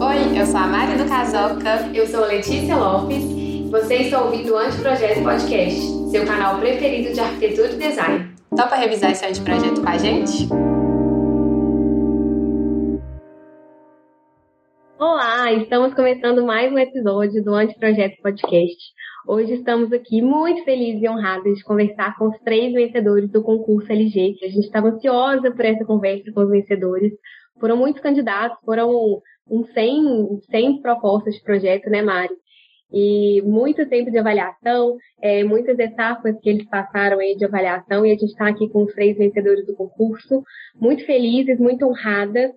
Oi, eu sou a Mari do Casoca. Eu sou a Letícia Lopes. Você está ouvindo o Anteprojeto Podcast, seu canal preferido de arquitetura e design. Topa revisar esse anteprojeto com a gente? Olá, estamos começando mais um episódio do Anteprojeto Podcast. Hoje estamos aqui muito felizes e honrados de conversar com os três vencedores do concurso LG. A gente estava ansiosa por essa conversa com os vencedores. Foram muitos candidatos, foram uns 100, 100 propostas de projeto, né, Mari? E muito tempo de avaliação, é, muitas etapas que eles passaram aí de avaliação, e a gente está aqui com os três vencedores do concurso, muito felizes, muito honradas.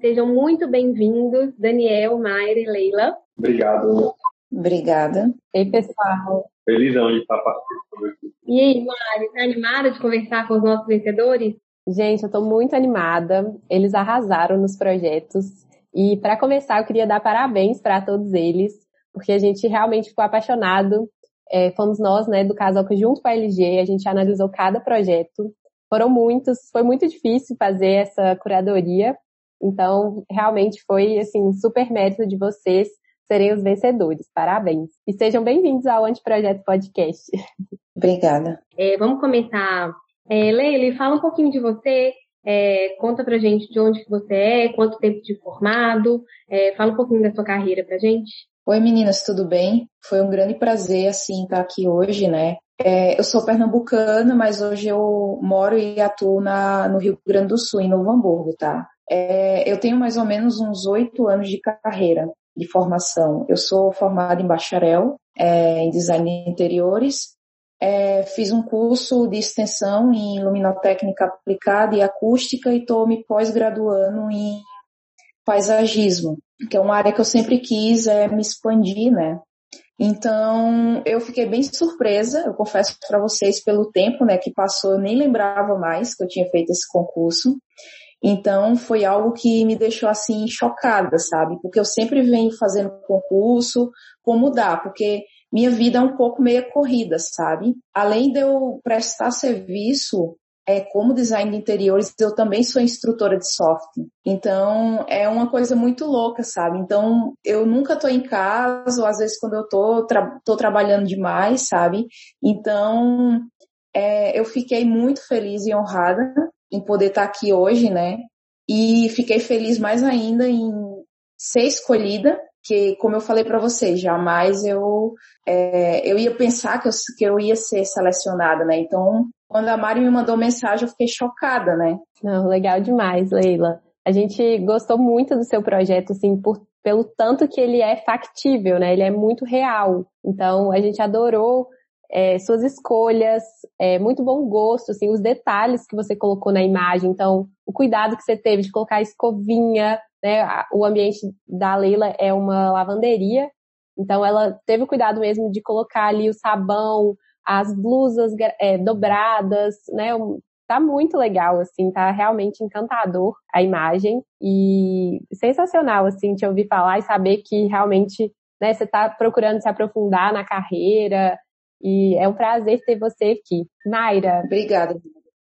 Sejam muito bem-vindos, Daniel, Mayra e Leila. Obrigado. Obrigada. Ei, pessoal. Felizão de estar participando aqui. E aí, Mari, está animada de conversar com os nossos vencedores? Gente, eu estou muito animada. Eles arrasaram nos projetos. E para começar, eu queria dar parabéns para todos eles, porque a gente realmente ficou apaixonado. É, fomos nós, né, do Casoca junto com a LG, a gente analisou cada projeto. Foram muitos, foi muito difícil fazer essa curadoria. Então, realmente foi, assim, super mérito de vocês serem os vencedores. Parabéns. E sejam bem-vindos ao Anteprojeto Podcast. Obrigada. É, vamos começar. É, Leila, fala um pouquinho de você. É, conta pra gente de onde que você é, quanto tempo de formado. É, fala um pouquinho da sua carreira pra gente. Oi meninas, tudo bem? Foi um grande prazer, assim, estar aqui hoje, né? É, eu sou pernambucana, mas hoje eu moro e atuo na, no Rio Grande do Sul, em Novo Hamburgo, tá? É, eu tenho mais ou menos uns oito anos de carreira de formação. Eu sou formada em bacharel é, em design de interiores. É, fiz um curso de extensão em luminotécnica aplicada e acústica e estou me pós-graduando em paisagismo, que é uma área que eu sempre quis é, me expandir, né? Então, eu fiquei bem surpresa, eu confesso para vocês, pelo tempo né, que passou, eu nem lembrava mais que eu tinha feito esse concurso. Então foi algo que me deixou assim chocada, sabe? Porque eu sempre venho fazendo concurso, como dá, porque minha vida é um pouco meia corrida, sabe? Além de eu prestar serviço é, como design de interiores, eu também sou instrutora de software. Então, é uma coisa muito louca, sabe? Então, eu nunca tô em casa, ou às vezes quando eu tô, tra tô trabalhando demais, sabe? Então, é, eu fiquei muito feliz e honrada em poder estar aqui hoje, né? E fiquei feliz mais ainda em ser escolhida, que como eu falei para vocês, jamais eu é, eu ia pensar que eu, que eu ia ser selecionada, né? Então, quando a Mari me mandou mensagem, eu fiquei chocada, né? Não, legal demais, Leila. A gente gostou muito do seu projeto, assim, por, pelo tanto que ele é factível, né? Ele é muito real. Então, a gente adorou é, suas escolhas, é, muito bom gosto, assim, os detalhes que você colocou na imagem. Então, o cuidado que você teve de colocar a escovinha, né? O ambiente da Leila é uma lavanderia, então ela teve o cuidado mesmo de colocar ali o sabão, as blusas é, dobradas, né? Tá muito legal, assim, tá realmente encantador a imagem e sensacional, assim, te ouvir falar e saber que realmente, né, você tá procurando se aprofundar na carreira, e é um prazer ter você aqui. Mayra. Obrigada.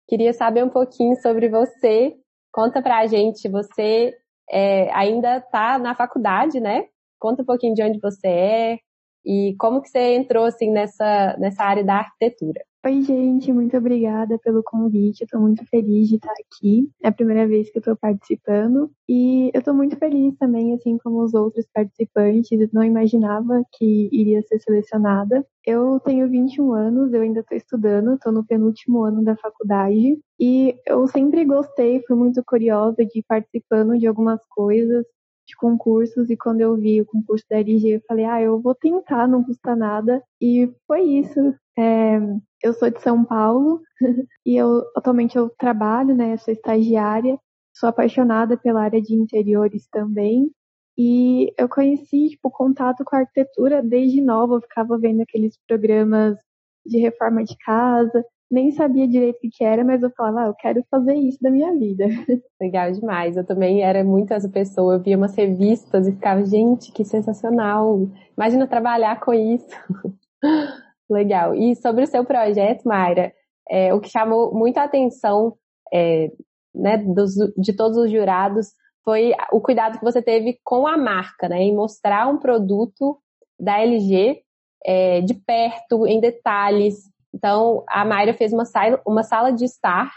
Queria saber um pouquinho sobre você. Conta pra gente, você é, ainda está na faculdade, né? Conta um pouquinho de onde você é e como que você entrou assim nessa, nessa área da arquitetura. Oi, gente, muito obrigada pelo convite. Estou muito feliz de estar aqui. É a primeira vez que eu estou participando e eu estou muito feliz também, assim como os outros participantes. Eu não imaginava que iria ser selecionada. Eu tenho 21 anos, eu ainda estou estudando, estou no penúltimo ano da faculdade e eu sempre gostei, fui muito curiosa de ir participando de algumas coisas, de concursos e quando eu vi o concurso da LG, eu falei, ah, eu vou tentar, não custa nada. E foi isso. É, eu sou de São Paulo e eu atualmente eu trabalho, né? Sou estagiária, sou apaixonada pela área de interiores também. E eu conheci, tipo, contato com a arquitetura desde nova, eu ficava vendo aqueles programas de reforma de casa, nem sabia direito o que era, mas eu falava, ah, eu quero fazer isso da minha vida. Legal demais. Eu também era muito essa pessoa. Eu via umas revistas e ficava, gente, que sensacional. Imagina trabalhar com isso. Legal. E sobre o seu projeto, Mayra, é, o que chamou muita atenção é, né, dos, de todos os jurados foi o cuidado que você teve com a marca, né, em mostrar um produto da LG é, de perto, em detalhes. Então, a Mayra fez uma sala, uma sala de estar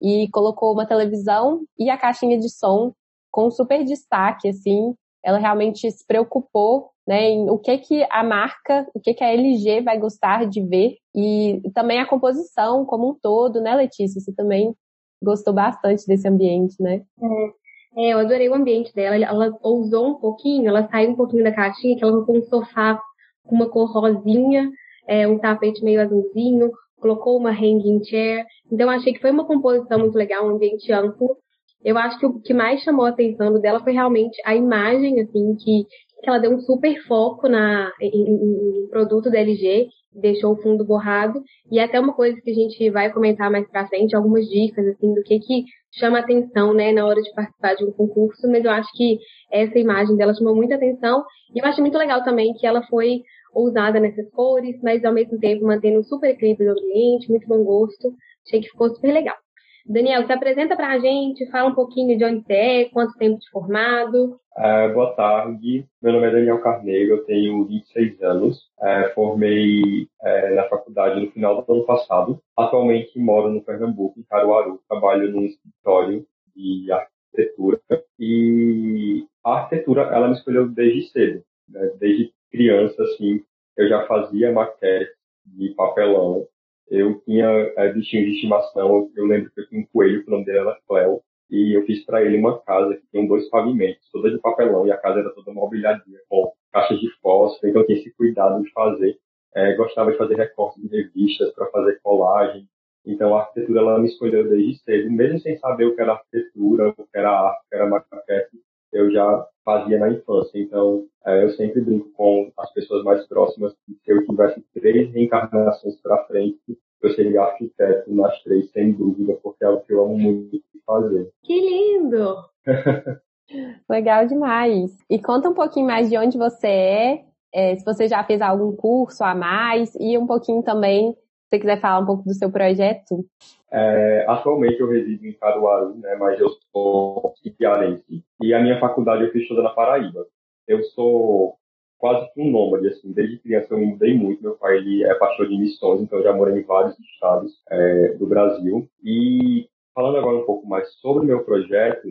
e colocou uma televisão e a caixinha de som com super destaque, assim. Ela realmente se preocupou né, em o que que a marca, o que que a LG vai gostar de ver e também a composição como um todo, né, Letícia? Você também gostou bastante desse ambiente, né? É, é eu adorei o ambiente dela. Ela ousou um pouquinho, ela saiu um pouquinho da caixinha, que ela colocou um sofá com uma cor rosinha, é, um tapete meio azulzinho, colocou uma hanging chair. Então, achei que foi uma composição muito legal, um ambiente amplo. Eu acho que o que mais chamou a atenção dela foi realmente a imagem, assim, que que ela deu um super foco na, em, em produto da LG, deixou o fundo borrado, e até uma coisa que a gente vai comentar mais pra frente, algumas dicas, assim, do que que chama atenção, né, na hora de participar de um concurso, mas eu acho que essa imagem dela chamou muita atenção, e eu acho muito legal também que ela foi ousada nessas cores, mas ao mesmo tempo mantendo um super equilíbrio no ambiente, muito bom gosto, achei que ficou super legal. Daniel, se apresenta para a gente, fala um pouquinho de onde você é, quanto tempo de formado. Uh, boa tarde, meu nome é Daniel Carneiro, eu tenho 26 anos, uh, formei uh, na faculdade no final do ano passado. Atualmente moro no Pernambuco, em Caruaru, trabalho num escritório de arquitetura e a arquitetura ela me escolheu desde cedo, né? desde criança assim, eu já fazia maquete de papelão eu tinha é, bichinhos de estimação. Eu lembro que eu tinha um coelho, o nome dele era Cleo, e eu fiz para ele uma casa que tinha dois pavimentos, toda de papelão, e a casa era toda mobiliadinha, com caixas de fósforo, então eu tinha esse cuidado de fazer. É, gostava de fazer recortes de revistas para fazer colagem. Então a arquitetura ela me escolheu desde cedo, mesmo sem saber o que era arquitetura, o que era arte, o que era maquete, eu já fazia na infância. Então, é, eu sempre brinco com as pessoas mais próximas que se eu tivesse três reencarnações para frente, eu seria arquiteto nas três, sem dúvida, porque é o que eu amo muito fazer. Que lindo! Legal demais. E conta um pouquinho mais de onde você é, é, se você já fez algum curso a mais, e um pouquinho também, você quiser falar um pouco do seu projeto. É, atualmente eu resido em Caruaru, né, mas eu sou piarense. E a minha faculdade eu fiz toda na Paraíba. Eu sou quase um nômade, assim, desde criança eu me mudei muito. Meu pai ele é pastor de missões, então eu já morei em vários estados é, do Brasil. E falando agora um pouco mais sobre o meu projeto,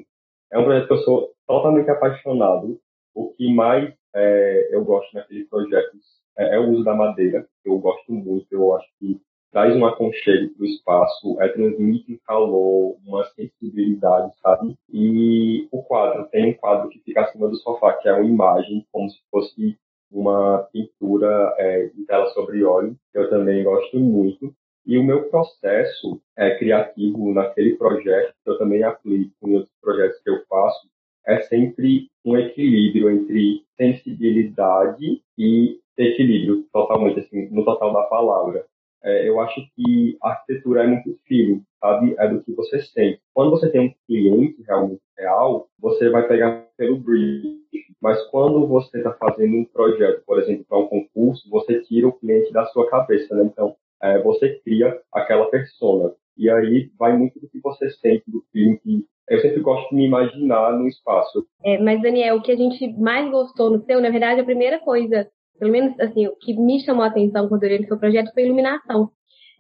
é um projeto que eu sou totalmente apaixonado. O que mais é, eu gosto naqueles projetos é, é, o uso da madeira. Eu gosto muito, eu acho que traz um aconchego para o espaço, é, transmite um calor, uma sensibilidade, sabe? E o quadro, tem um quadro que fica acima do sofá, que é uma imagem, como se fosse uma pintura é, de tela sobre óleo, que eu também gosto muito. E o meu processo é, criativo naquele projeto, que eu também aplico em outros projetos que eu faço, é sempre um equilíbrio entre sensibilidade e equilíbrio, totalmente, assim, no total da palavra é, eu acho que a arquitetura é muito feeling, sabe? É do que você sente. Quando você tem um cliente realmente real, você vai pegar pelo brief. Mas quando você está fazendo um projeto, por exemplo, para um concurso, você tira o cliente da sua cabeça, né? Então, é, você cria aquela persona. E aí vai muito do que você sente, do que eu sempre gosto de me imaginar no espaço. É, mas, Daniel, o que a gente mais gostou no seu, na verdade, a primeira coisa pelo menos assim, o que me chamou a atenção quando eu olhei no seu projeto foi a iluminação.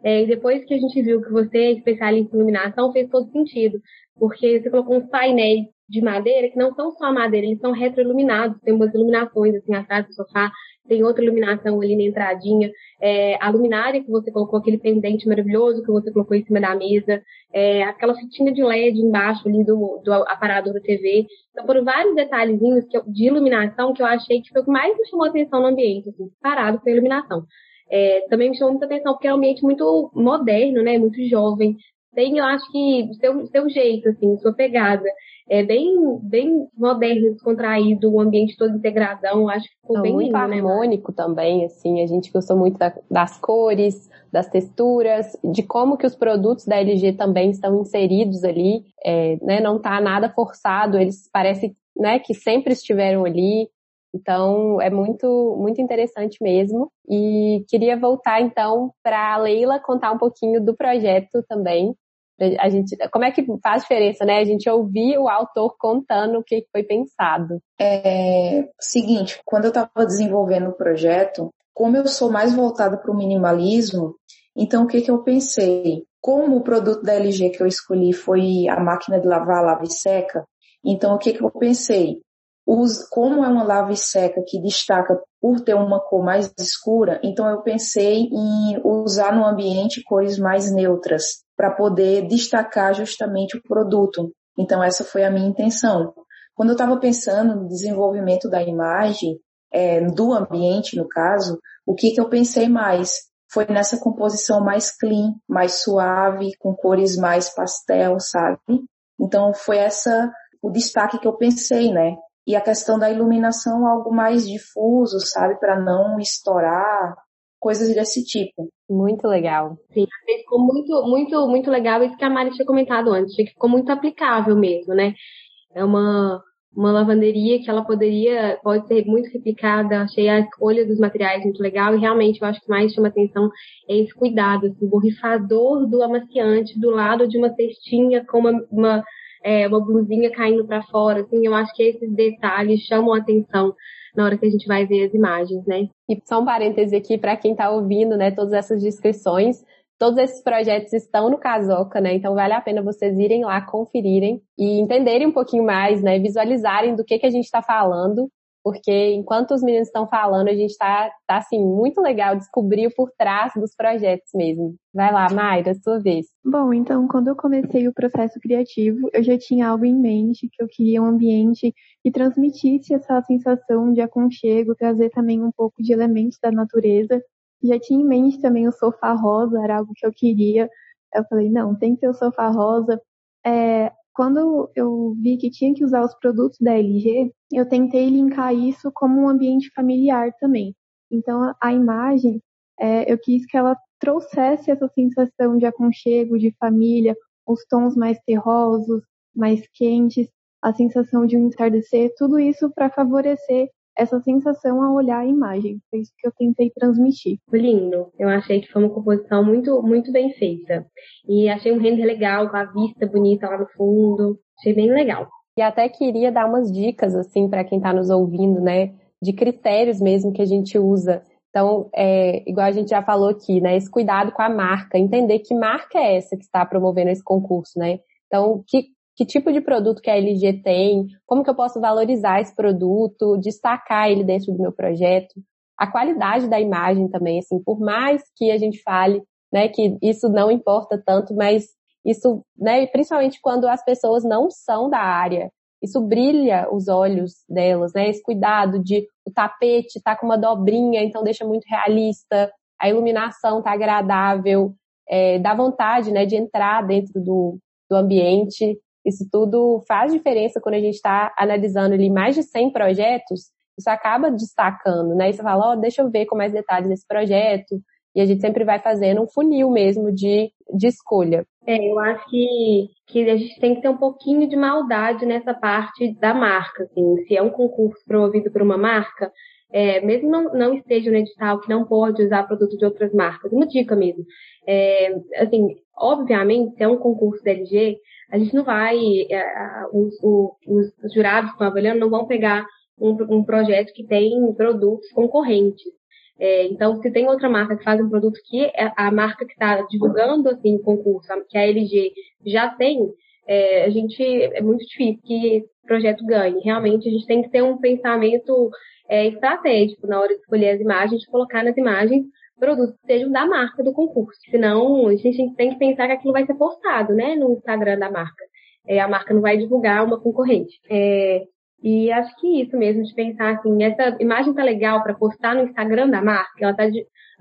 É, e depois que a gente viu que você é especialista em iluminação, fez todo sentido, porque você colocou uns painéis de madeira que não são só madeira, eles são retroiluminados, tem umas iluminações assim atrás do sofá, tem outra iluminação ali na entradinha, é, a luminária que você colocou, aquele pendente maravilhoso que você colocou em cima da mesa, é, aquela fitinha de LED embaixo ali do, do aparador da TV. Então foram vários detalhezinhos que de iluminação que eu achei que foi o que mais me chamou a atenção no ambiente, assim, parado com a iluminação. É, também me chamou muita atenção porque é um ambiente muito moderno, né, muito jovem. Tem, eu acho que, seu, seu jeito, assim, sua pegada é bem, bem moderno, descontraído, o ambiente todo integradão, acho que ficou Não, bem muito lindo, né, harmônico né? também, assim, a gente gostou muito da, das cores, das texturas, de como que os produtos da LG também estão inseridos ali, é, né, não tá nada forçado, eles parecem, né, que sempre estiveram ali, então é muito muito interessante mesmo. E queria voltar então para a Leila contar um pouquinho do projeto também, A gente, como é que faz diferença, né? A gente ouvir o autor contando o que foi pensado. É seguinte, quando eu estava desenvolvendo o projeto, como eu sou mais voltada para o minimalismo, então o que, que eu pensei? Como o produto da LG que eu escolhi foi a máquina de lavar, lava e seca, então o que, que eu pensei? Os, como é uma lava seca que destaca por ter uma cor mais escura, então eu pensei em usar no ambiente cores mais neutras para poder destacar justamente o produto. Então essa foi a minha intenção. Quando eu estava pensando no desenvolvimento da imagem, é, do ambiente no caso, o que, que eu pensei mais? Foi nessa composição mais clean, mais suave, com cores mais pastel, sabe? Então foi essa o destaque que eu pensei, né? E a questão da iluminação algo mais difuso, sabe, para não estourar, coisas desse tipo. Muito legal. Sim, ficou muito, muito, muito legal isso que a Mari tinha comentado antes, que ficou muito aplicável mesmo, né? É uma, uma lavanderia que ela poderia, pode ser muito replicada, achei a escolha dos materiais muito legal e realmente eu acho que mais chama atenção é esse cuidado, assim, o borrifador do amaciante do lado de uma cestinha com uma, uma, é, uma blusinha caindo para fora, assim, eu acho que esses detalhes chamam a atenção na hora que a gente vai ver as imagens, né? E só um parêntese aqui para quem está ouvindo, né, todas essas descrições. Todos esses projetos estão no Casoca, né? Então vale a pena vocês irem lá, conferirem e entenderem um pouquinho mais, né? Visualizarem do que, que a gente está falando porque enquanto os meninos estão falando, a gente está, tá, assim, muito legal descobrir por trás dos projetos mesmo. Vai lá, Mayra, sua vez. Bom, então, quando eu comecei o processo criativo, eu já tinha algo em mente, que eu queria um ambiente que transmitisse essa sensação de aconchego, trazer também um pouco de elementos da natureza. Já tinha em mente também o sofá rosa, era algo que eu queria. Eu falei, não, tem que ter o sofá rosa. É, quando eu vi que tinha que usar os produtos da LG, eu tentei linkar isso como um ambiente familiar também. Então, a imagem, é, eu quis que ela trouxesse essa sensação de aconchego, de família, os tons mais terrosos, mais quentes, a sensação de um entardecer, tudo isso para favorecer essa sensação ao olhar a imagem. Foi isso que eu tentei transmitir. Lindo. Eu achei que foi uma composição muito, muito bem feita. E achei um render legal, com a vista bonita lá no fundo. Achei bem legal. E até queria dar umas dicas, assim, para quem está nos ouvindo, né? De critérios mesmo que a gente usa. Então, é, igual a gente já falou aqui, né? Esse cuidado com a marca, entender que marca é essa que está promovendo esse concurso, né? Então, que, que tipo de produto que a LG tem, como que eu posso valorizar esse produto, destacar ele dentro do meu projeto, a qualidade da imagem também, assim, por mais que a gente fale, né, que isso não importa tanto, mas isso, né, principalmente quando as pessoas não são da área, isso brilha os olhos delas, né, esse cuidado de o tapete tá com uma dobrinha, então deixa muito realista, a iluminação tá agradável, é, dá vontade, né, de entrar dentro do, do ambiente, isso tudo faz diferença quando a gente está analisando ali mais de 100 projetos, isso acaba destacando, né? E você fala, ó, oh, deixa eu ver com mais detalhes esse projeto, e a gente sempre vai fazendo um funil mesmo de, de escolha. É, eu acho que, que a gente tem que ter um pouquinho de maldade nessa parte da marca, assim. Se é um concurso promovido por uma marca, é, mesmo não, não esteja no edital que não pode usar produto de outras marcas, uma dica mesmo. É, assim, obviamente, se é um concurso da LG, a gente não vai, é, os, os, os, jurados que estão avaliando não vão pegar um, um projeto que tem produtos concorrentes. É, então, se tem outra marca que faz um produto que é a marca que está divulgando assim o concurso, que a LG já tem, é, a gente é muito difícil que projeto ganhe. Realmente, a gente tem que ter um pensamento é, estratégico na hora de escolher as imagens, de colocar nas imagens produtos que sejam da marca do concurso. Senão, a gente tem que pensar que aquilo vai ser postado, né, no Instagram da marca. É, a marca não vai divulgar uma concorrente. É, e acho que isso mesmo, de pensar assim, essa imagem tá legal para postar no Instagram da marca, ela tá,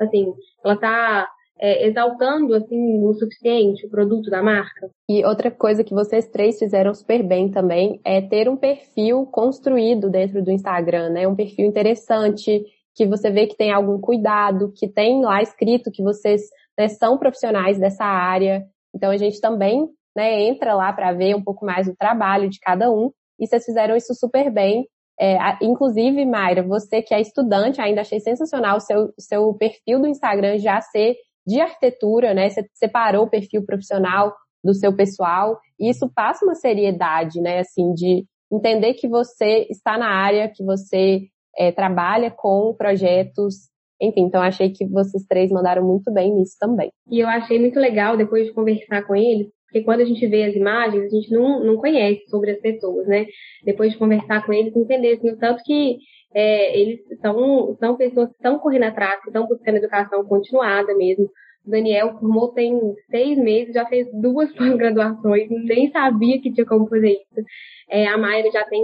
assim, ela tá é, exaltando assim o suficiente o produto da marca. E outra coisa que vocês três fizeram super bem também é ter um perfil construído dentro do Instagram, né? Um perfil interessante, que você vê que tem algum cuidado, que tem lá escrito que vocês né, são profissionais dessa área. Então a gente também né, entra lá para ver um pouco mais do trabalho de cada um. E vocês fizeram isso super bem. É, inclusive, Mayra, você que é estudante, ainda achei sensacional o seu, seu perfil do Instagram já ser de arquitetura, né? Você separou o perfil profissional do seu pessoal. E isso passa uma seriedade, né? Assim, de entender que você está na área, que você é, trabalha com projetos. Enfim, então achei que vocês três mandaram muito bem nisso também. E eu achei muito legal, depois de conversar com eles, porque quando a gente vê as imagens, a gente não, não conhece sobre as pessoas, né? Depois de conversar com eles, entender assim, o tanto que é, eles são, são pessoas que estão correndo atrás, que estão buscando educação continuada mesmo. O Daniel formou tem seis meses, já fez duas pós-graduações, nem sabia que tinha como fazer isso. É, a Mayra já tem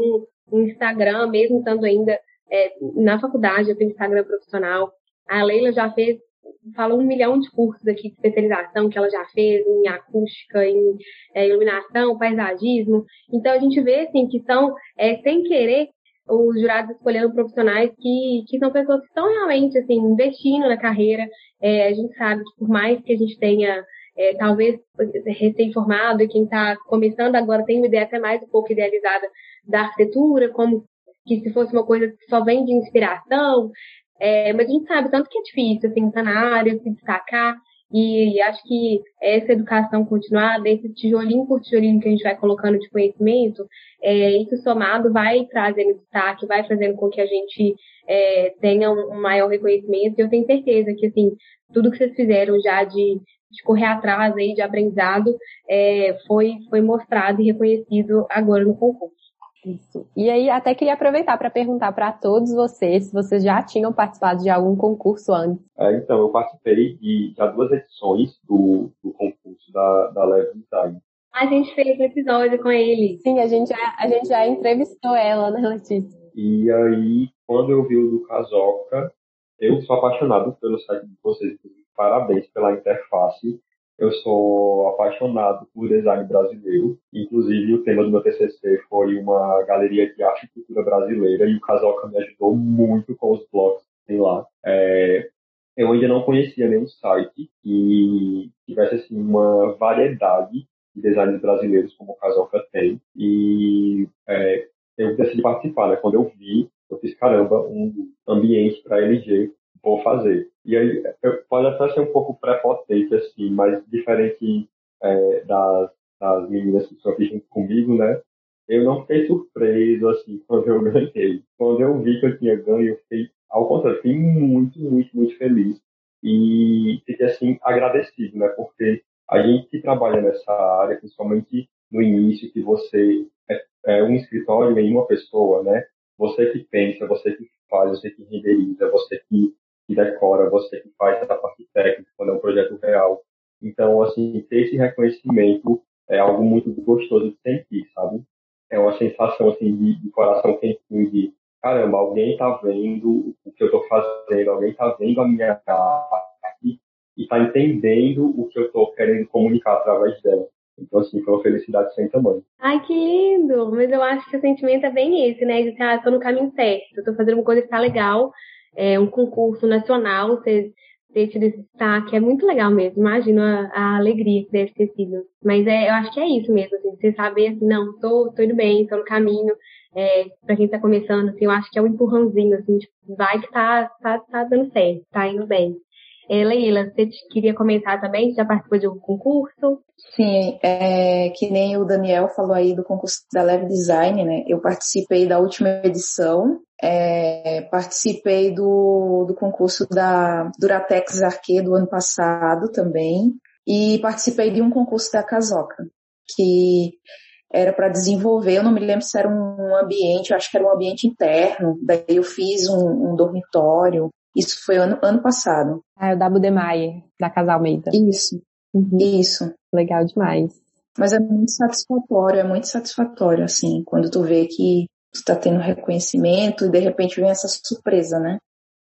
um Instagram, mesmo estando ainda é, na faculdade, eu tenho Instagram profissional. A Leila já fez, falou um milhão de cursos aqui de especialização que ela já fez em acústica, em é, iluminação, paisagismo. Então a gente vê assim que são, é, sem querer, os jurados escolhendo profissionais que, que são pessoas que estão realmente assim, investindo na carreira. É, a gente sabe que por mais que a gente tenha é, talvez recém-formado e quem está começando agora tem uma ideia até mais um pouco idealizada da arquitetura, como que se fosse uma coisa que só vem de inspiração, é, mas a gente sabe tanto que é difícil, assim, estar tá na área, se destacar, e acho que essa educação continuada, esse tijolinho por tijolinho que a gente vai colocando de conhecimento, é, isso somado vai trazendo destaque, vai fazendo com que a gente é, tenha um maior reconhecimento. E eu tenho certeza que, assim, tudo que vocês fizeram já de, de correr atrás aí, de aprendizado, é, foi, foi mostrado e reconhecido agora no concurso. Isso. E aí, até queria aproveitar para perguntar para todos vocês se vocês já tinham participado de algum concurso antes. É, então, eu participei de já duas edições do, do concurso da, da Level Design. A gente fez um episódio com ele. Sim, a gente já, a gente já entrevistou ela, né, Letícia? E aí, quando eu vi o do Casoca, eu sou apaixonado pelo site de vocês. Parabéns pela interface. Eu sou apaixonado por design brasileiro. Inclusive, o tema do meu TCC foi uma galeria de arte e cultura brasileira e o Casoca me ajudou muito com os blogs que tem lá. É, eu ainda não conhecia nenhum site que tivesse assim, uma variedade de designs brasileiros como o Casoca tem. E é, eu decidi participar, né? Quando eu vi, eu fiz, caramba, um ambiente para LG, vou fazer. E aí, pode até ser um pouco prepotente, assim, mas diferente é, das, das meninas que estão aqui junto comigo, né? Eu não fiquei surpreso, assim, quando eu ganhei. Quando eu vi que eu tinha ganho, eu fiquei, ao contrário, fiquei muito, muito, muito feliz. E fiquei, assim, agradecido, né? Porque a gente que trabalha nessa área, principalmente no início, que você é, é um escritório em uma pessoa, né? Você que pensa, você que faz, você que renderiza, você que que decora, você que faz essa parte técnica quando é um projeto real. Então, assim, ter esse reconhecimento é algo muito gostoso de sentir, sabe? É uma sensação, assim, de, de coração quentinho, de caramba, alguém está vendo o que eu estou fazendo, alguém está vendo a minha arte e está entendendo o que eu estou querendo comunicar através dela. Então, assim, foi uma felicidade sem tamanho. Ai, que lindo! Mas eu acho que o sentimento é bem esse, né? De, ah, tô no caminho certo, tô fazendo uma coisa que tá legal, é, um concurso nacional, ter, ter tido esse destaque, é muito legal mesmo. Imagino a, a, alegria que deve ter sido. Mas é, eu acho que é isso mesmo, assim, você saber assim, não, tô, tô indo bem, tô no caminho. É, pra quem tá começando, assim, eu acho que é um empurrãozinho, assim, tipo, vai que tá, tá, tá dando certo, tá indo bem. É, Leila, você queria comentar também? Você já participou de algum concurso? Sim, é, que nem o Daniel falou aí do concurso da Leve Design, né? Eu participei da última edição, é, participei do, do concurso da Duratex Arque do ano passado também, e participei de um concurso da Casoca, que era para desenvolver, eu não me lembro se era um ambiente, eu acho que era um ambiente interno, daí eu fiz um, um dormitório, isso foi ano, ano passado. Ah, é o da Budemaier, da Casal Almeida. Isso, uhum. isso. Legal demais. Mas é muito satisfatório, é muito satisfatório, assim, quando tu vê que tu tá tendo reconhecimento e de repente vem essa surpresa, né?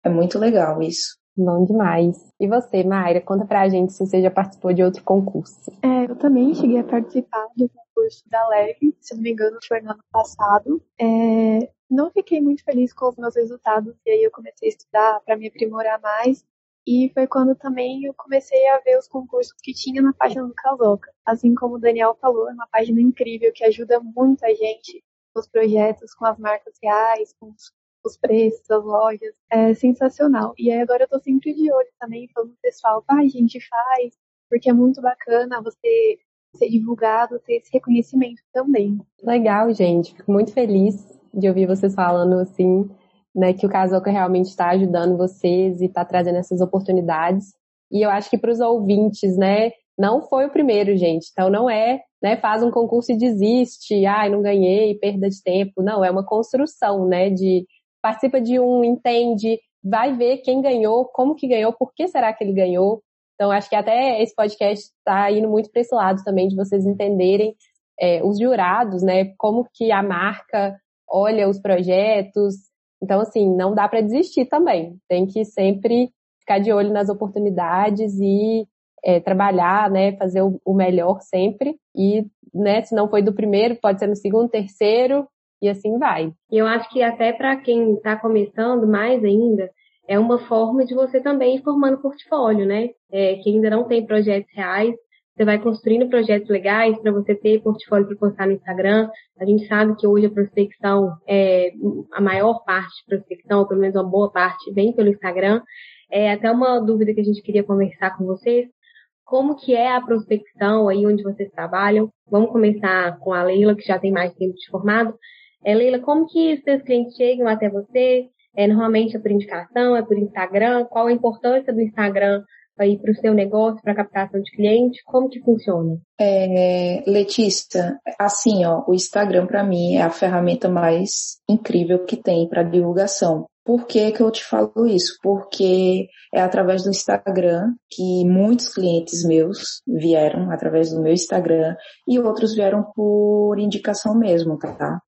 É muito legal isso. Bom demais. E você, Mayra, conta pra gente se você já participou de outro concurso. É, eu também cheguei a participar do concurso da Leve, se não me engano foi no ano passado. É, não fiquei muito feliz com os meus resultados e aí eu comecei a estudar para me aprimorar mais. E foi quando também eu comecei a ver os concursos que tinha na página do Casoca. Assim como o Daniel falou, é uma página incrível que ajuda muito a gente nos projetos, com as marcas reais, com os, os preços das lojas. É sensacional. E aí agora eu tô sempre de olho também, falando pro pessoal, vai, a gente faz, porque é muito bacana você ser divulgado, ter esse reconhecimento também. Legal, gente. Fico muito feliz de ouvir vocês falando assim, né, que o Casoca realmente está ajudando vocês e está trazendo essas oportunidades. E eu acho que para os ouvintes, né, não foi o primeiro, gente. Então não é, né, faz um concurso e desiste, ai, não ganhei, perda de tempo. Não, é uma construção, né, de participa de um, entende, vai ver quem ganhou, como que ganhou, por que será que ele ganhou. Então acho que até esse podcast está indo muito para esse lado também de vocês entenderem é, os jurados, né, como que a marca olha os projetos. Então assim, não dá para desistir também. Tem que sempre ficar de olho nas oportunidades e é, trabalhar, né, fazer o, o, melhor sempre. E, né, se não foi do primeiro, pode ser no segundo, terceiro, e assim vai. E eu acho que até para quem está começando mais ainda, é uma forma de você também ir formando portfólio, né? É, que ainda não tem projetos reais, você vai construindo projetos legais para você ter portfólio para postar no Instagram. A gente sabe que hoje a prospecção, é, a maior parte de prospecção, ou pelo menos uma boa parte, vem pelo Instagram. É até uma dúvida que a gente queria conversar com vocês como que é a prospecção aí onde vocês trabalham. Vamos começar com a Leila, que já tem mais tempo de formado. É, Leila, como que seus clientes chegam até você? É, normalmente é por indicação, é por Instagram? Qual a importância do Instagram aí para o seu negócio, para a captação de cliente? Como que funciona? É, Letícia, assim, ó, o Instagram para mim é a ferramenta mais incrível que tem para divulgação. Por que, que eu te falo isso? Porque é através do Instagram que muitos clientes meus vieram através do meu Instagram e outros vieram por indicação mesmo, tá?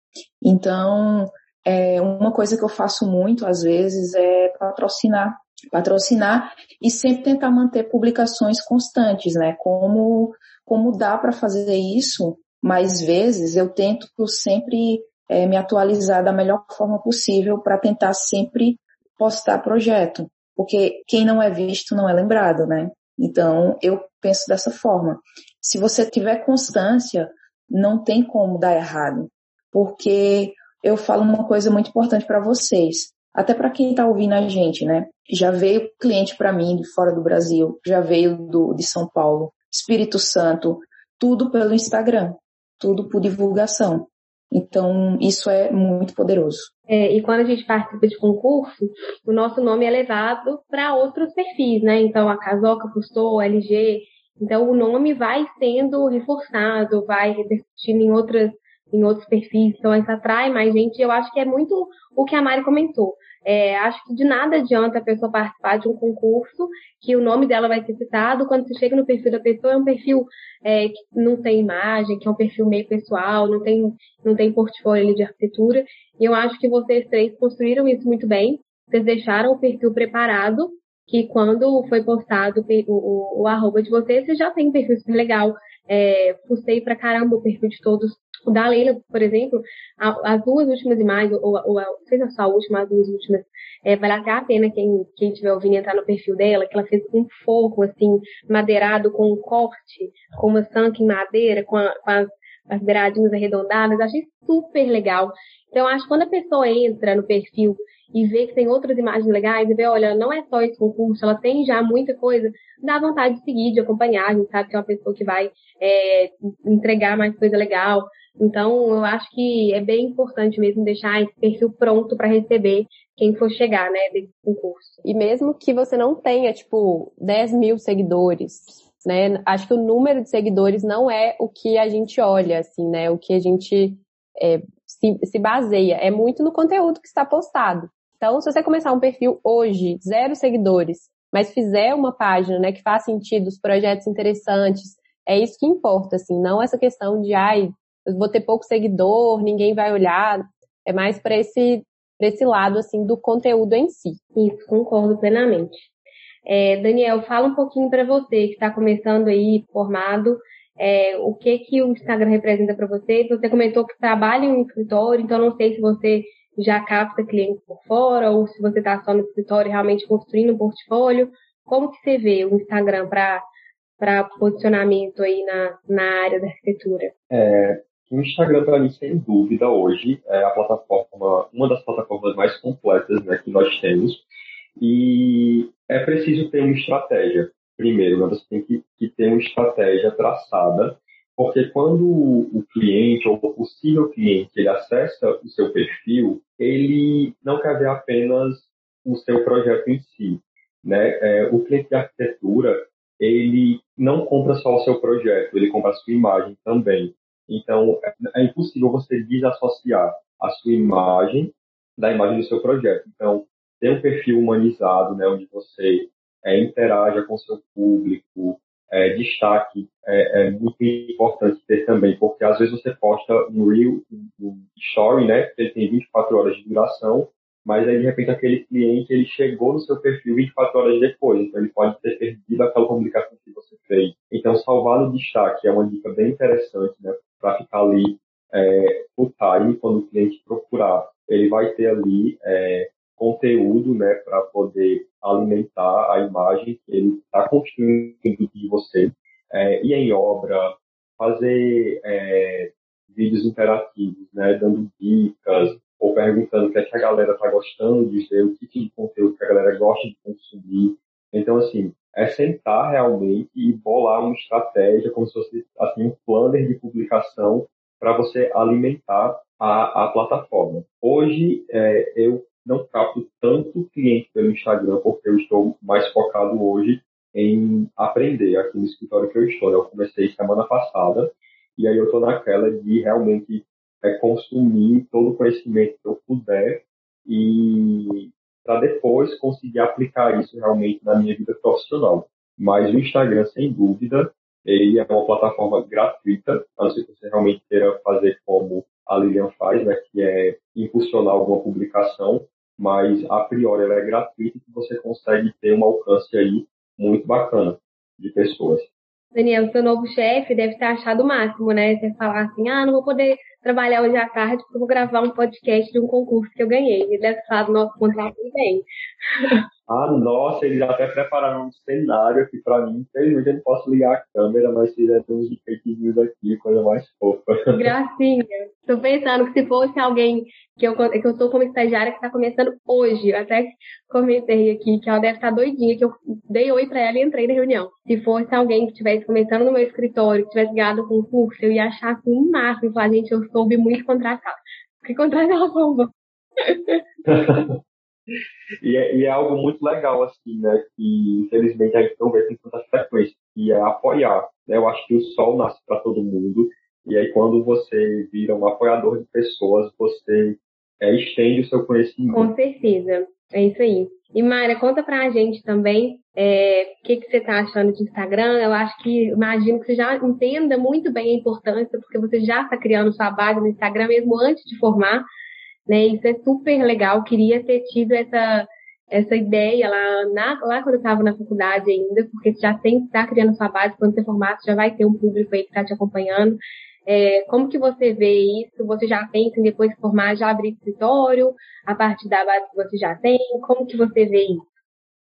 Então, é, uma coisa que eu faço muito às vezes é patrocinar. Patrocinar e sempre tentar manter publicações constantes, né? Como, como dá para fazer isso, mais vezes eu tento sempre é, me atualizar da melhor forma possível para tentar sempre postar projeto. Porque quem não é visto não é lembrado, né? Então, eu penso dessa forma. Se você tiver constância, não tem como dar errado. Porque eu falo uma coisa muito importante para vocês, até para quem está ouvindo a gente, né? Já veio cliente para mim de fora do Brasil, já veio do, de São Paulo, Espírito Santo, tudo pelo Instagram, tudo por divulgação. Então, isso é muito poderoso. É, e quando a gente participa de concurso, o nosso nome é levado para outros perfis, né? Então, a Casoca postou, LG. Então, o nome vai sendo reforçado, vai repercutindo em outras em outros perfis, então isso atrai mais gente. Eu acho que é muito o que a Mari comentou. É, acho que de nada adianta a pessoa participar de um concurso que o nome dela vai ser citado, quando você chega no perfil da pessoa, é um perfil é, que não tem imagem, que é um perfil meio pessoal, não tem, não tem portfólio de arquitetura. E eu acho que vocês três construíram isso muito bem. Vocês deixaram o perfil preparado, que quando foi postado o, o, o arroba de vocês, você já tem um perfil super legal. É, pustei pra caramba o perfil de todos o da Leila, por exemplo, as duas últimas imagens, ou, ou não sei se é a última, as duas últimas, é, vale até a pena quem, quem tiver ouvindo entrar no perfil dela, que ela fez um forro, assim, madeirado com um corte, com uma sanca em madeira, com, a, com as, as beiradinhas arredondadas, achei super legal. Então, acho que quando a pessoa entra no perfil e vê que tem outras imagens legais e vê, olha, não é só esse concurso, ela tem já muita coisa, dá vontade de seguir, de acompanhar, a gente sabe que é uma pessoa que vai é, entregar mais coisa legal. Então, eu acho que é bem importante mesmo deixar esse perfil pronto para receber quem for chegar, né, desse concurso. E mesmo que você não tenha, tipo, 10 mil seguidores, né, acho que o número de seguidores não é o que a gente olha, assim, né, o que a gente é, se, se baseia, é muito no conteúdo que está postado. Então, se você começar um perfil hoje, zero seguidores, mas fizer uma página, né, que faz sentido, os projetos interessantes, é isso que importa, assim, não essa questão de, ai, eu vou ter pouco seguidor, ninguém vai olhar. É mais para esse, esse lado, assim, do conteúdo em si. Isso, concordo plenamente. É, Daniel, fala um pouquinho para você que está começando aí, formado, é, o que que o Instagram representa para você. Você comentou que trabalha em um escritório, então não sei se você já capta clientes por fora ou se você está só no escritório realmente construindo um portfólio. Como que você vê o Instagram para para posicionamento aí na, na área da arquitetura? É, o Instagram, para mim, sem dúvida, hoje é a plataforma, uma das plataformas mais completas né, que nós temos. E é preciso ter uma estratégia. Primeiro, né, você tem que, que ter uma estratégia traçada Porque quando o cliente ou o possível cliente ele acessa o seu perfil, ele não quer ver apenas o seu projeto em si. Né? É, o cliente de arquitetura ele não compra só o seu projeto, ele compra a sua imagem também. Então, é, é impossível você desassociar a sua imagem da imagem do seu projeto. Então, ter um perfil humanizado, né, onde você é, interaja com o seu público, é, destaque é, é, muito importante ter também, porque às vezes você posta um reel, um story, né, que ele tem 24 horas de duração, mas aí de repente aquele cliente ele chegou no seu perfil 24 horas depois, então ele pode ter perdido aquela publicação que você fez. Então salvar no destaque é uma dica bem interessante, né, para ficar ali é, o time quando o cliente procurar, ele vai ter ali é, conteúdo, né, para poder alimentar a imagem que ele está construindo de você. É, e em obra, fazer é, vídeos interativos, né, dando dicas ou perguntando o que, é que a galera está gostando de ver, o tipo de conteúdo que a galera gosta de consumir. Então, assim, é sentar realmente e bolar uma estratégia, como se fosse assim, um planner de publicação para você alimentar a, a plataforma. Hoje, é, eu não capto tanto cliente pelo Instagram, porque eu estou mais focado hoje em aprender aqui no escritório que eu estou. Eu comecei semana passada e aí eu estou naquela de realmente é, consumir todo o conhecimento que eu puder e para depois conseguir aplicar isso realmente na minha vida profissional. Mas o Instagram, sem dúvida, ele é uma plataforma gratuita, a não ser que você realmente queira fazer como a Lilian faz, né, que é impulsionar alguma publicação, mas a priori ela é gratuita e você consegue ter um alcance aí muito bacana de pessoas. Daniel, seu novo chefe deve ter achado o máximo, né? Você falar assim, ah, não vou poder trabalhar hoje à tarde porque eu vou gravar um podcast de um concurso que eu ganhei. Ele deve falar do nosso contrato bem. Ah, nossa, eles até prepararam um cenário aqui pra mim. Infelizmente eu não posso ligar a câmera, mas fizeram uns efeitos aqui, coisa mais fofa. Gracinha. Tô pensando que se fosse alguém que eu, que eu tô como estagiária que tá começando hoje, até comentei aqui que ela deve estar tá doidinha, que eu dei oi pra ela e entrei na reunião. Se fosse alguém que estivesse começando no meu escritório, que tivesse ganhado o concurso, eu ia achar assim um máximo e falar, gente, eu soube muito contratar. Porque contratar ela foi E é, e é, algo muito legal, assim, né? Que infelizmente a gente não vê com tanta frequência, que é apoiar. Né? Eu acho que o sol nasce para todo mundo, e aí quando você vira um apoiador de pessoas, você é, estende o seu conhecimento. Com certeza, é isso aí. E Mayra, conta pra gente também é, o que, que você está achando de Instagram. Eu acho que, imagino que você já entenda muito bem a importância, porque você já está criando sua base no Instagram mesmo antes de formar né? Isso é super legal. Queria ter tido essa essa ideia lá, na, lá quando eu estava na faculdade ainda, porque já tem está criando sua base, quando você formar, você já vai ter um público aí que está te acompanhando. É, como que você vê isso? Você já pensa em depois de formar já abrir escritório a partir da base que você já tem? Como que você vê isso?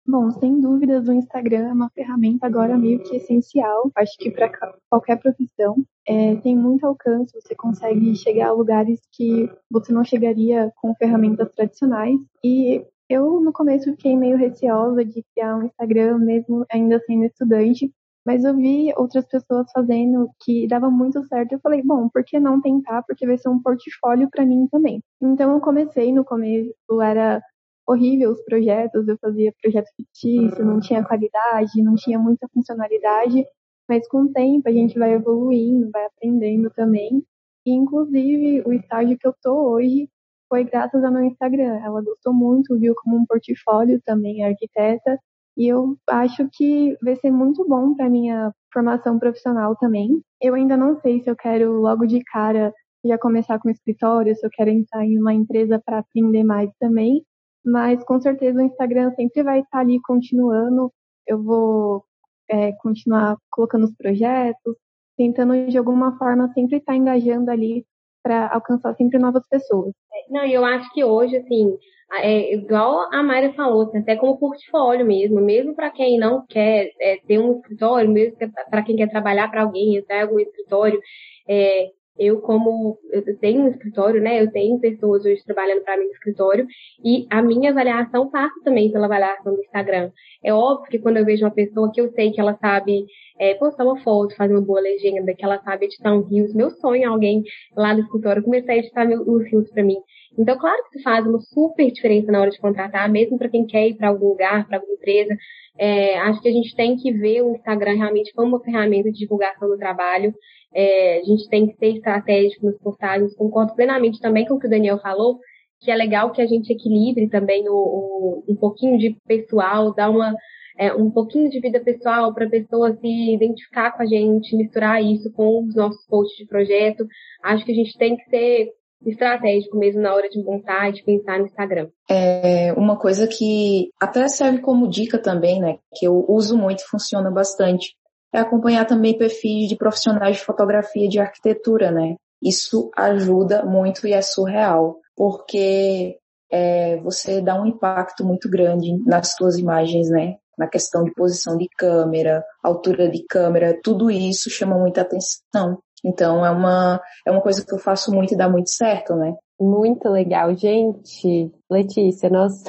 Bom, sem dúvidas, o Instagram é uma ferramenta agora meio que essencial, acho que para qualquer profissão. É, tem muito alcance, você consegue chegar a lugares que você não chegaria com ferramentas tradicionais. E eu, no começo, fiquei meio receosa de criar um Instagram, mesmo ainda sendo estudante, mas eu vi outras pessoas fazendo que dava muito certo. Eu falei, bom, por que não tentar? Porque vai ser um portfólio para mim também. Então eu comecei no começo, era horrível os projetos, eu fazia projeto fictício, não tinha qualidade, não tinha muita funcionalidade, mas com o tempo a gente vai evoluindo, vai aprendendo também. E, inclusive, o estágio que eu tô hoje foi graças ao meu Instagram. Ela gostou muito, viu como um portfólio também, arquiteta, e eu acho que vai ser muito bom para minha formação profissional também. Eu ainda não sei se eu quero logo de cara já começar com escritório, se eu quero entrar em uma empresa para aprender mais também, mas com certeza o Instagram sempre vai estar ali continuando. Eu vou é, continuar colocando os projetos, tentando de alguma forma sempre estar engajando ali para alcançar sempre novas pessoas. Não, e eu acho que hoje, assim, é igual a Mayra falou, assim, até como portfólio mesmo, mesmo para quem não quer é, ter um escritório, mesmo para quem quer trabalhar para alguém, em algum escritório, é, eu como eu tenho um escritório, né? Eu tenho pessoas hoje trabalhando para mim no escritório e a minha avaliação passa também pela avaliação do Instagram. É óbvio que quando eu vejo uma pessoa que eu sei que ela sabe é, postar uma foto, fazer uma boa legenda, que ela sabe editar um rios, meu sonho é alguém lá no escritório começar a editar os rios para mim. Então, claro que isso faz uma super diferença na hora de contratar, mesmo para quem quer ir para algum lugar, para alguma empresa. É, acho que a gente tem que ver o Instagram realmente como uma ferramenta de divulgação do trabalho. É, a gente tem que ser estratégico nos postagens. Concordo plenamente também com o que o Daniel falou, que é legal que a gente equilibre também o, o um pouquinho de pessoal, dar uma é, um pouquinho de vida pessoal para a pessoa se identificar com a gente, misturar isso com os nossos posts de projeto. Acho que a gente tem que ser estratégico mesmo na hora de montar e de pensar no Instagram. É uma coisa que até serve como dica também, né? Que eu uso muito e funciona bastante. É acompanhar também perfis de profissionais de fotografia de arquitetura, né? Isso ajuda muito e é surreal, porque é, você dá um impacto muito grande nas suas imagens, né? Na questão de posição de câmera, altura de câmera, tudo isso chama muita atenção. Então é uma, é uma coisa que eu faço muito e dá muito certo, né? Muito legal, gente. Letícia, nós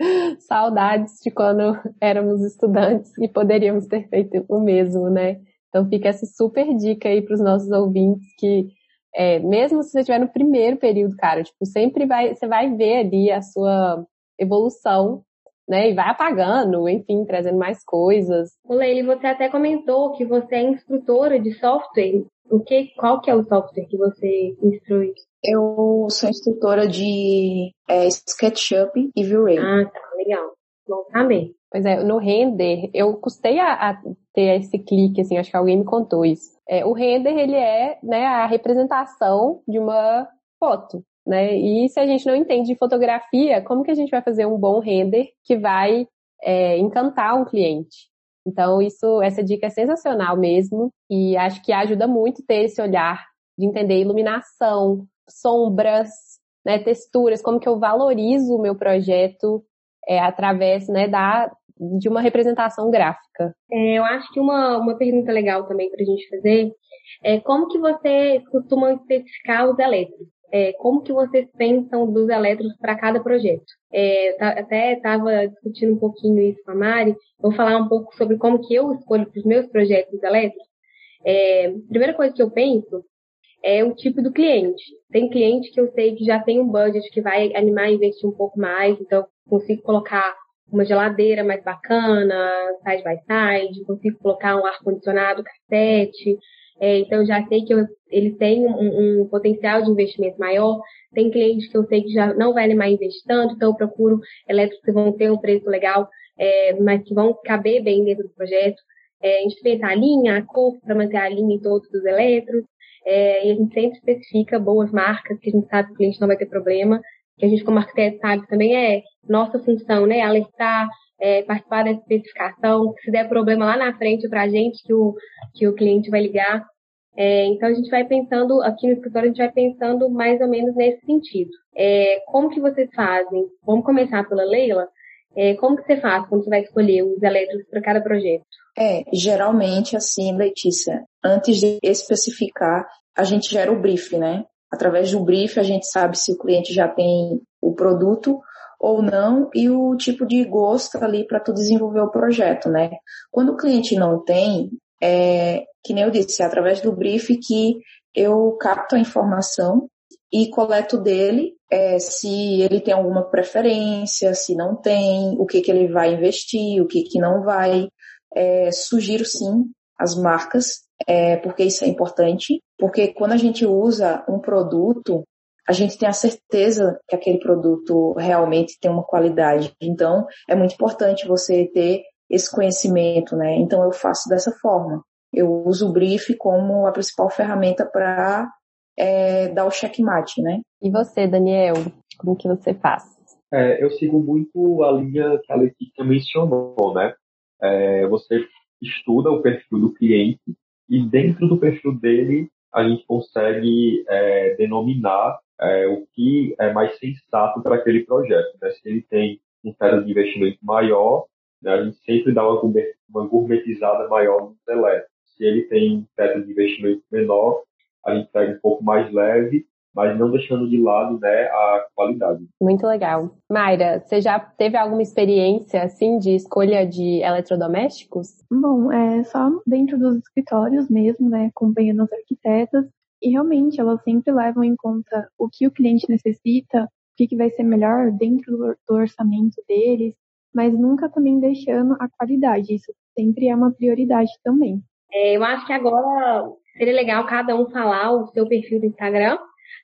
saudades de quando éramos estudantes e poderíamos ter feito o mesmo, né? Então fica essa super dica aí para os nossos ouvintes que é, mesmo se você estiver no primeiro período, cara, tipo, sempre vai, você vai ver ali a sua evolução, né? E vai apagando, enfim, trazendo mais coisas. O Leile, você até comentou que você é instrutora de software. O que, qual que é o software que você instrui? Eu sou instrutora de é, SketchUp e V-Ray. Ah, tá, legal. Bom saber. Pois é, no render, eu custei a, a, ter esse clique, assim, acho que alguém me contou isso. É, o render, ele é, né, a representação de uma foto, né? E se a gente não entende de fotografia, como que a gente vai fazer um bom render que vai é, encantar um cliente? Então, isso, essa dica é sensacional mesmo e acho que ajuda muito ter esse olhar de entender iluminação, sombras, né, texturas, como que eu valorizo o meu projeto é, através né, da, de uma representação gráfica. É, eu acho que uma, uma pergunta legal também para a gente fazer é como que vocês costumam especificar os elétricos? É, como que vocês pensam dos elétricos para cada projeto? É, tá, até estava discutindo um pouquinho isso com a Mari. Vou falar um pouco sobre como que eu escolho para os meus projetos elétricos. É, primeira coisa que eu penso é o tipo do cliente. Tem cliente que eu sei que já tem um budget que vai animar a investir um pouco mais, então consigo colocar uma geladeira mais bacana, side by side, consigo colocar um ar-condicionado cassete, é, então já sei que eu, ele tem um, um, potencial de investimento maior. Tem clientes que eu sei que já não vai a investir tanto, então eu procuro elétricos que vão ter um preço legal, é, mas que vão caber bem dentro do projeto. É, a gente pensa a linha, a cor, para manter a linha em todos os elétricos. É, e a gente sempre especifica boas marcas, que a gente sabe que o cliente não vai ter problema. Que a gente, como arquiteto, sabe também é nossa função, né? Alertar, é, participar da especificação. Se der problema lá na frente para a gente, que o, que o cliente vai ligar. É, então a gente vai pensando, aqui no escritório, a gente vai pensando mais ou menos nesse sentido. É, como que vocês fazem? Vamos começar pela Leila. É, como que você faz quando você vai escolher os elétricos para cada projeto? É, geralmente assim, Letícia, antes de especificar, a gente gera o brief, né? Através do brief a gente sabe se o cliente já tem o produto ou não e o tipo de gosto ali para tu desenvolver o projeto, né? Quando o cliente não tem, é, que nem eu disse, é através do brief que eu capto a informação e coleto dele é, se ele tem alguma preferência, se não tem, o que, que ele vai investir, o que, que não vai. É, sugiro sim as marcas, é, porque isso é importante, porque quando a gente usa um produto, a gente tem a certeza que aquele produto realmente tem uma qualidade. Então, é muito importante você ter esse conhecimento, né? Então, eu faço dessa forma. Eu uso o brief como a principal ferramenta para é, dar o checkmate, né? E você, Daniel, como que você faz? É, eu sigo muito a linha que a Letícia mencionou, né? É, você estuda o perfil do cliente e dentro do perfil dele a gente consegue é, denominar é, o que é mais sensato para aquele projeto. Né? Se ele tem um teto de investimento maior, né, a gente sempre dá uma, uma gourmetizada maior no elétricos. Se ele tem um teto de investimento menor, a gente pega um pouco mais leve, mas não deixando de lado né, a qualidade. Muito legal. Mayra, você já teve alguma experiência assim de escolha de eletrodomésticos? Bom, é só dentro dos escritórios mesmo, né, acompanhando as arquitetas, e realmente elas sempre levam em conta o que o cliente necessita, o que, que vai ser melhor dentro do, do orçamento deles, mas nunca também deixando a qualidade. Isso sempre é uma prioridade também. É, eu acho que agora seria legal cada um falar o seu perfil do Instagram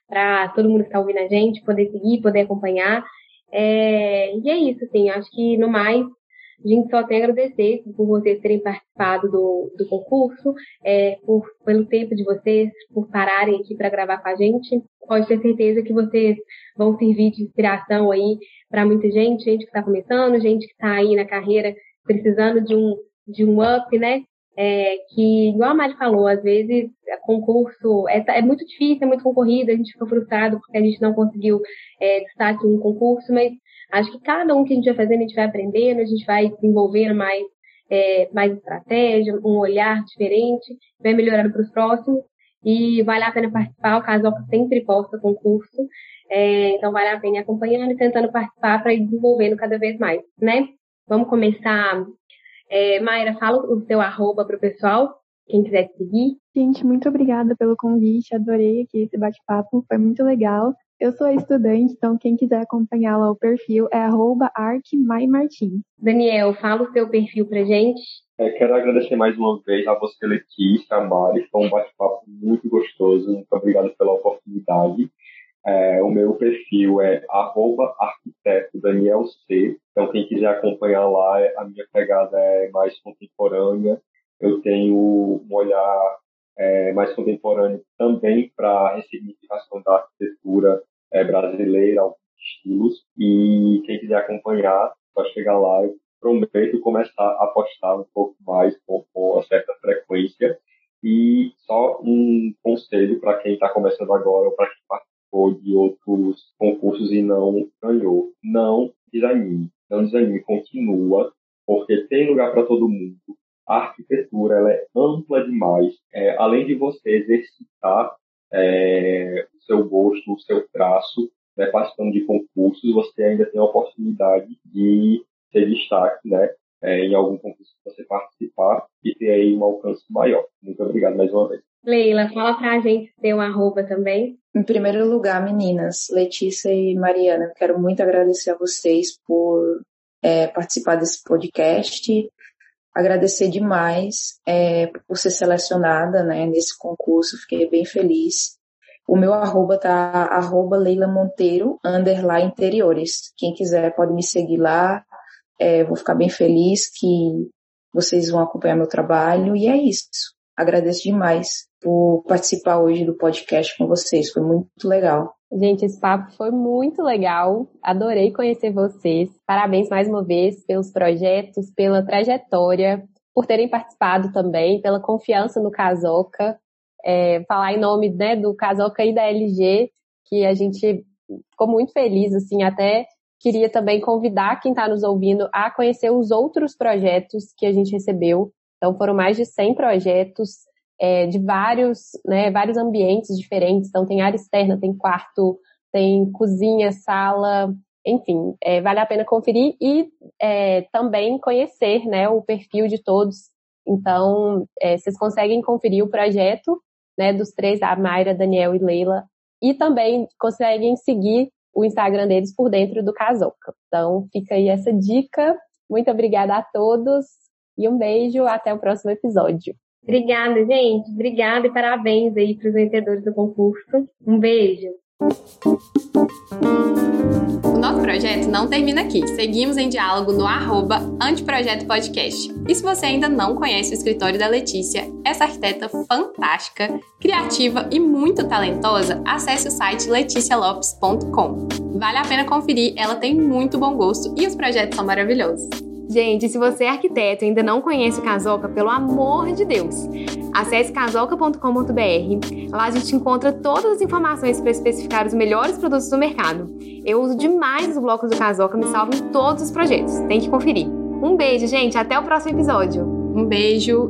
para todo mundo que está ouvindo a gente poder seguir, poder acompanhar. É, e é isso, assim, acho que no mais a gente só tem a agradecer por vocês terem participado do, do concurso, é, por, pelo tempo de vocês, por pararem aqui para gravar com a gente. Pode ter certeza que vocês vão servir de inspiração aí para muita gente, gente que está começando, gente que está aí na carreira precisando de um, de um up, né? É, que, igual a Mari falou, às vezes concurso é, é, muito difícil, é muito concorrido, a gente fica frustrado porque a gente não conseguiu é, destaque em um concurso, mas acho que cada um que a gente vai fazendo, a gente vai aprendendo, a gente vai desenvolvendo mais, é, mais estratégia, um olhar diferente, vai melhorando para os próximos e vale a pena participar, o Casoca sempre posta concurso, é, então vale a pena ir acompanhando e tentando participar para ir desenvolvendo cada vez mais, né? Vamos começar é, Mayra, fala o seu arroba para o pessoal, quem quiser te seguir. Gente, muito obrigada pelo convite, adorei aqui esse bate-papo, foi muito legal. Eu sou estudante, então quem quiser acompanhar lá o perfil é arroba arcmaimartins. Daniel, fala o seu perfil pra gente. É, quero agradecer mais uma vez a você, Letícia, a Mari, foi um bate-papo muito gostoso, muito obrigado pela oportunidade. É, o meu perfil é arroba arquiteto Daniel C. Então, quem quiser acompanhar lá, a minha pegada é mais contemporânea. Eu tenho um olhar é, mais contemporâneo também para a ressignificação da arquitetura é, brasileira, alguns estilos. E quem quiser acompanhar, só chegar lá. Eu prometo começar a postar um pouco mais com, com uma certa frequência. E só um conselho para quem está começando agora ou para quem participou de outros concursos e não ganhou. Não desanime, não desanime, continua, porque tem lugar para todo mundo. A arquitetura ela é ampla demais. É, além de você exercitar é, o seu gosto, o seu traço, né, participando de concursos, você ainda tem a oportunidade de ter destaque né, é, em algum concurso que você participar e ter aí um alcance maior. Muito obrigado mais uma vez. Leila, fala pra gente seu arroba também. Em primeiro lugar, meninas, Letícia e Mariana, quero muito agradecer a vocês por é, participar desse podcast. Agradecer demais é, por ser selecionada né, nesse concurso, fiquei bem feliz. O meu arroba tá arroba Leila Monteiro, underline interiores. Quem quiser pode me seguir lá. É, vou ficar bem feliz que vocês vão acompanhar meu trabalho. E é isso. Agradeço demais por participar hoje do podcast com vocês. Foi muito legal. Gente, esse papo foi muito legal. Adorei conhecer vocês. Parabéns mais uma vez pelos projetos, pela trajetória, por terem participado também, pela confiança no Casoca. É, falar em nome né, do Casoca e da LG, que a gente ficou muito feliz, assim, até queria também convidar quem está nos ouvindo a conhecer os outros projetos que a gente recebeu. Então, foram mais de 100 projetos é, de vários, né, vários ambientes diferentes. Então, tem área externa, tem quarto, tem cozinha, sala, enfim, é, vale a pena conferir e é, também conhecer né, o perfil de todos. Então, é, vocês conseguem conferir o projeto né, dos três, a Mayra, Daniel e Leila, e também conseguem seguir o Instagram deles por dentro do Casoca. Então, fica aí essa dica. Muito obrigada a todos e um beijo. Até o próximo episódio. Obrigada, gente. Obrigada e parabéns aí para os vencedores do concurso. Um beijo. O nosso projeto não termina aqui. Seguimos em diálogo no arroba Anteprojeto Podcast. E se você ainda não conhece o escritório da Letícia, essa arquiteta fantástica, criativa e muito talentosa, acesse o site leticialopes.com. Vale a pena conferir, ela tem muito bom gosto e os projetos são maravilhosos. Gente, se você é arquiteto e ainda não conhece o Casoca, pelo amor de Deus, acesse casoca.com.br. Lá a gente encontra todas as informações para especificar os melhores produtos do mercado. Eu uso demais os blocos do Casoca, me salvam em todos os projetos. Tem que conferir. Um beijo, gente. Até o próximo episódio. Um beijo.